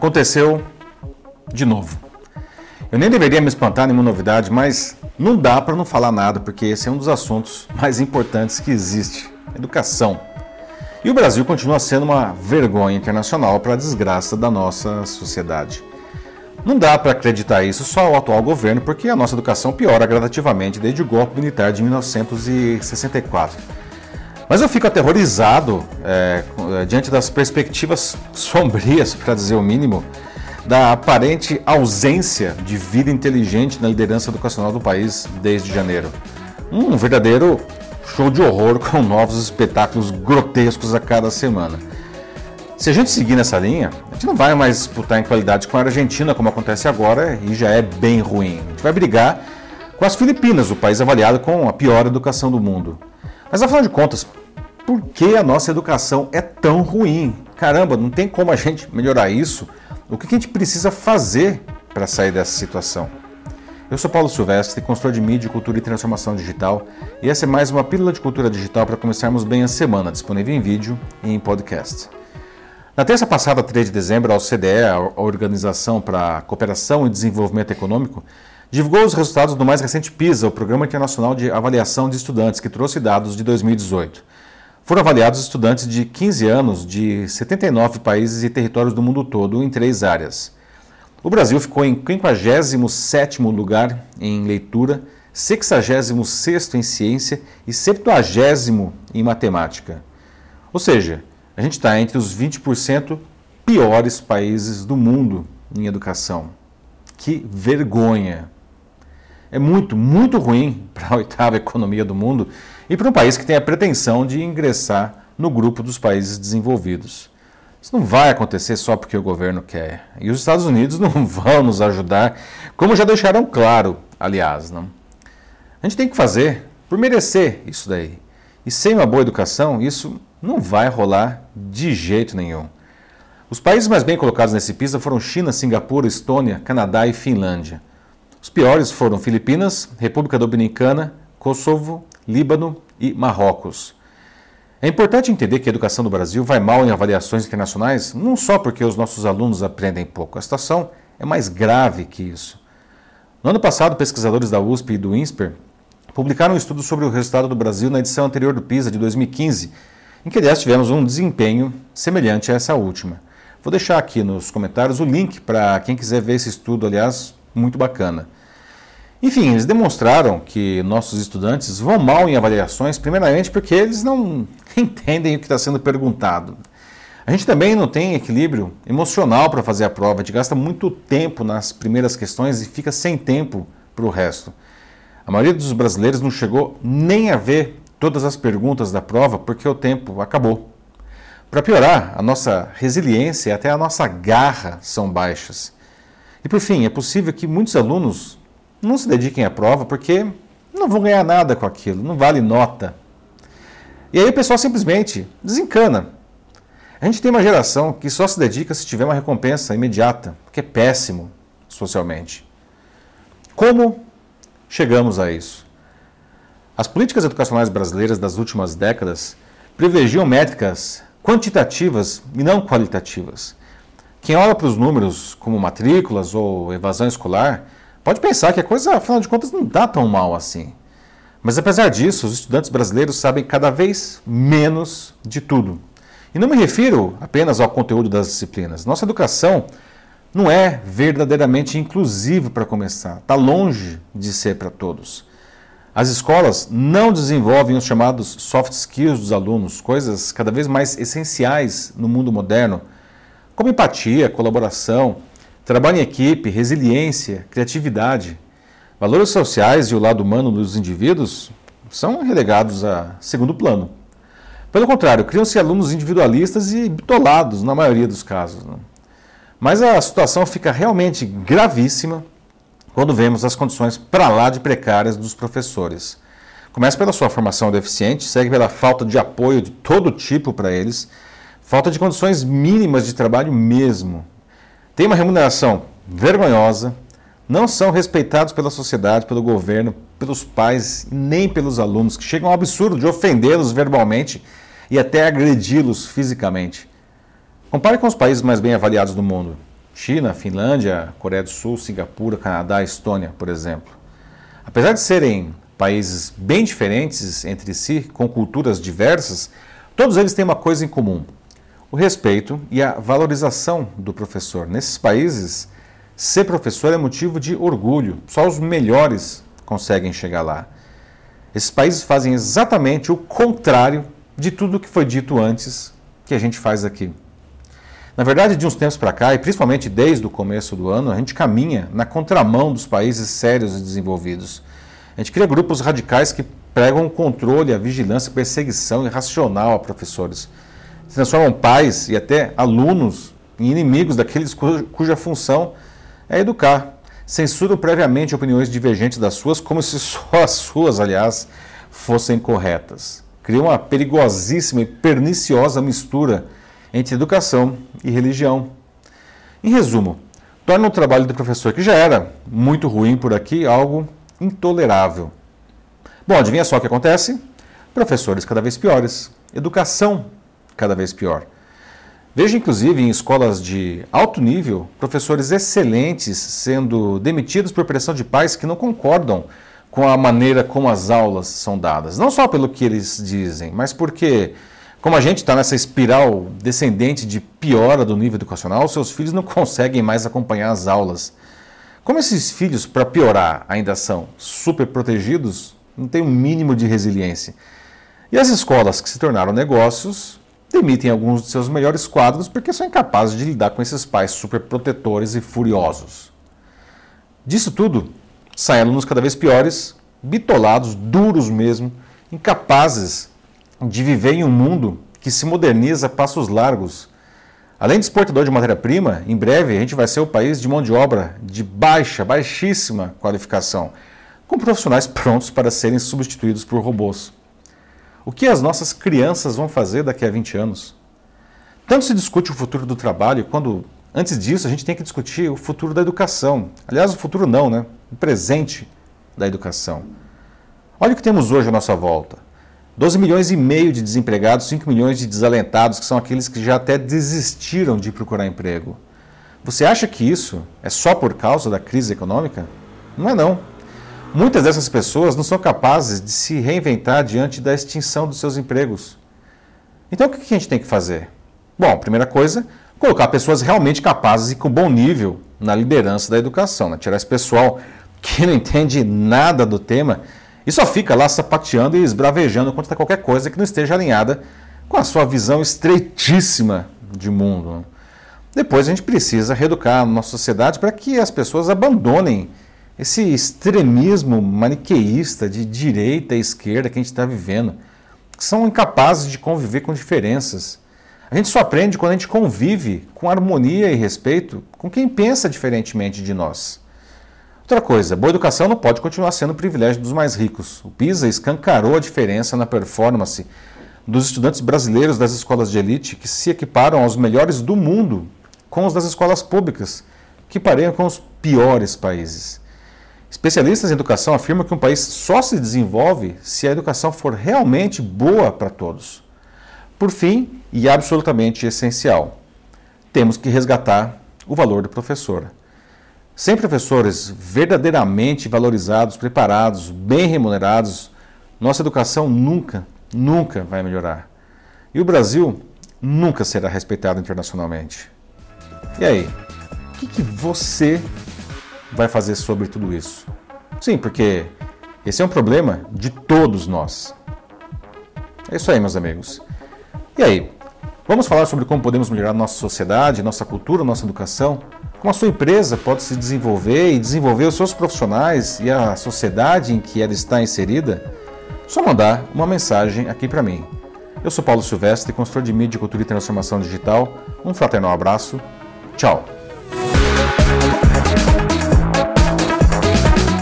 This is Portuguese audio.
Aconteceu de novo. Eu nem deveria me espantar nenhuma novidade, mas não dá para não falar nada, porque esse é um dos assuntos mais importantes que existe: educação. E o Brasil continua sendo uma vergonha internacional para a desgraça da nossa sociedade. Não dá para acreditar isso só ao atual governo, porque a nossa educação piora gradativamente desde o golpe militar de 1964. Mas eu fico aterrorizado é, diante das perspectivas sombrias, para dizer o mínimo, da aparente ausência de vida inteligente na liderança educacional do país desde janeiro. Um verdadeiro show de horror com novos espetáculos grotescos a cada semana. Se a gente seguir nessa linha, a gente não vai mais disputar em qualidade com a Argentina, como acontece agora, e já é bem ruim. A gente vai brigar com as Filipinas, o país avaliado com a pior educação do mundo. Mas afinal de contas, por que a nossa educação é tão ruim? Caramba, não tem como a gente melhorar isso o que a gente precisa fazer para sair dessa situação? Eu sou Paulo Silvestre, consultor de mídia, cultura e transformação digital, e essa é mais uma pílula de cultura digital para começarmos bem a semana, disponível em vídeo e em podcast. Na terça passada, 3 de dezembro, a OCDE, a Organização para a Cooperação e Desenvolvimento Econômico, divulgou os resultados do mais recente PISA, o Programa Internacional de Avaliação de Estudantes, que trouxe dados de 2018. Foram avaliados estudantes de 15 anos de 79 países e territórios do mundo todo em três áreas. O Brasil ficou em 57º lugar em leitura, 66º em ciência e 70º em matemática. Ou seja, a gente está entre os 20% piores países do mundo em educação. Que vergonha! É muito, muito ruim para a oitava economia do mundo e para um país que tem a pretensão de ingressar no grupo dos países desenvolvidos. Isso não vai acontecer só porque o governo quer. E os Estados Unidos não vão nos ajudar, como já deixaram claro, aliás. Não? A gente tem que fazer por merecer isso daí. E sem uma boa educação, isso não vai rolar de jeito nenhum. Os países mais bem colocados nesse PISA foram China, Singapura, Estônia, Canadá e Finlândia. Os piores foram Filipinas, República Dominicana, Kosovo, Líbano e Marrocos. É importante entender que a educação do Brasil vai mal em avaliações internacionais, não só porque os nossos alunos aprendem pouco. A situação é mais grave que isso. No ano passado, pesquisadores da USP e do INSPER publicaram um estudo sobre o resultado do Brasil na edição anterior do PISA de 2015, em que, aliás, tivemos um desempenho semelhante a essa última. Vou deixar aqui nos comentários o link para quem quiser ver esse estudo, aliás, muito bacana. Enfim, eles demonstraram que nossos estudantes vão mal em avaliações, primeiramente porque eles não entendem o que está sendo perguntado. A gente também não tem equilíbrio emocional para fazer a prova, a gente gasta muito tempo nas primeiras questões e fica sem tempo para o resto. A maioria dos brasileiros não chegou nem a ver todas as perguntas da prova porque o tempo acabou. Para piorar, a nossa resiliência e até a nossa garra são baixas. E por fim, é possível que muitos alunos não se dediquem à prova porque não vão ganhar nada com aquilo, não vale nota. E aí o pessoal simplesmente desencana. A gente tem uma geração que só se dedica se tiver uma recompensa imediata, que é péssimo socialmente. Como chegamos a isso? As políticas educacionais brasileiras das últimas décadas privilegiam métricas quantitativas e não qualitativas. Quem olha para os números como matrículas ou evasão escolar pode pensar que a coisa, afinal de contas, não está tão mal assim. Mas apesar disso, os estudantes brasileiros sabem cada vez menos de tudo. E não me refiro apenas ao conteúdo das disciplinas. Nossa educação não é verdadeiramente inclusiva para começar, está longe de ser para todos. As escolas não desenvolvem os chamados soft skills dos alunos, coisas cada vez mais essenciais no mundo moderno, como empatia, colaboração, Trabalho em equipe, resiliência, criatividade. Valores sociais e o lado humano dos indivíduos são relegados a segundo plano. Pelo contrário, criam-se alunos individualistas e bitolados na maioria dos casos. Né? Mas a situação fica realmente gravíssima quando vemos as condições para lá de precárias dos professores. Começa pela sua formação deficiente, segue pela falta de apoio de todo tipo para eles, falta de condições mínimas de trabalho mesmo, têm uma remuneração vergonhosa, não são respeitados pela sociedade, pelo governo, pelos pais nem pelos alunos, que chegam ao absurdo de ofendê-los verbalmente e até agredi-los fisicamente. Compare com os países mais bem avaliados do mundo. China, Finlândia, Coreia do Sul, Singapura, Canadá, Estônia, por exemplo. Apesar de serem países bem diferentes entre si, com culturas diversas, todos eles têm uma coisa em comum: o respeito e a valorização do professor. Nesses países, ser professor é motivo de orgulho, só os melhores conseguem chegar lá. Esses países fazem exatamente o contrário de tudo que foi dito antes que a gente faz aqui. Na verdade, de uns tempos para cá, e principalmente desde o começo do ano, a gente caminha na contramão dos países sérios e desenvolvidos. A gente cria grupos radicais que pregam o controle, a vigilância, a perseguição irracional a professores. Se transformam pais e até alunos em inimigos daqueles cuja função é educar. Censuram previamente opiniões divergentes das suas, como se só as suas, aliás, fossem corretas. Cria uma perigosíssima e perniciosa mistura entre educação e religião. Em resumo, torna o trabalho do professor, que já era muito ruim por aqui, algo intolerável. Bom, adivinha só o que acontece? Professores cada vez piores, educação cada vez pior. Veja, inclusive, em escolas de alto nível, professores excelentes sendo demitidos por pressão de pais que não concordam com a maneira como as aulas são dadas. Não só pelo que eles dizem, mas porque como a gente está nessa espiral descendente de piora do nível educacional, seus filhos não conseguem mais acompanhar as aulas. Como esses filhos, para piorar, ainda são super protegidos, não tem um mínimo de resiliência. E as escolas que se tornaram negócios demitem alguns de seus melhores quadros porque são incapazes de lidar com esses pais super protetores e furiosos. Disso tudo, saem alunos cada vez piores, bitolados, duros mesmo, incapazes de viver em um mundo que se moderniza a passos largos. Além de exportador de matéria-prima, em breve a gente vai ser o país de mão de obra de baixa, baixíssima qualificação, com profissionais prontos para serem substituídos por robôs. O que as nossas crianças vão fazer daqui a 20 anos? Tanto se discute o futuro do trabalho, quando antes disso a gente tem que discutir o futuro da educação. Aliás, o futuro não, né? O presente da educação. Olha o que temos hoje à nossa volta. 12 milhões e meio de desempregados, 5 milhões de desalentados, que são aqueles que já até desistiram de procurar emprego. Você acha que isso é só por causa da crise econômica? Não é não. Muitas dessas pessoas não são capazes de se reinventar diante da extinção dos seus empregos. Então o que a gente tem que fazer? Bom, primeira coisa, colocar pessoas realmente capazes e com bom nível na liderança da educação, né? tirar esse pessoal que não entende nada do tema e só fica lá sapateando e esbravejando contra qualquer coisa que não esteja alinhada com a sua visão estreitíssima de mundo. Né? Depois a gente precisa reeducar a nossa sociedade para que as pessoas abandonem esse extremismo maniqueísta de direita e esquerda que a gente está vivendo, que são incapazes de conviver com diferenças. A gente só aprende quando a gente convive com harmonia e respeito com quem pensa diferentemente de nós. Outra coisa, boa educação não pode continuar sendo o privilégio dos mais ricos. O PISA escancarou a diferença na performance dos estudantes brasileiros das escolas de elite que se equiparam aos melhores do mundo com os das escolas públicas, que pareiam com os piores países. Especialistas em educação afirmam que um país só se desenvolve se a educação for realmente boa para todos. Por fim, e absolutamente essencial, temos que resgatar o valor do professor. Sem professores verdadeiramente valorizados, preparados, bem remunerados, nossa educação nunca, nunca vai melhorar. E o Brasil nunca será respeitado internacionalmente. E aí, o que, que você vai fazer sobre tudo isso? Sim, porque esse é um problema de todos nós. É isso aí, meus amigos. E aí, vamos falar sobre como podemos melhorar nossa sociedade, nossa cultura, nossa educação? Como a sua empresa pode se desenvolver e desenvolver os seus profissionais e a sociedade em que ela está inserida? Só mandar uma mensagem aqui para mim. Eu sou Paulo Silvestre, consultor de mídia, cultura e transformação digital. Um fraternal abraço. Tchau.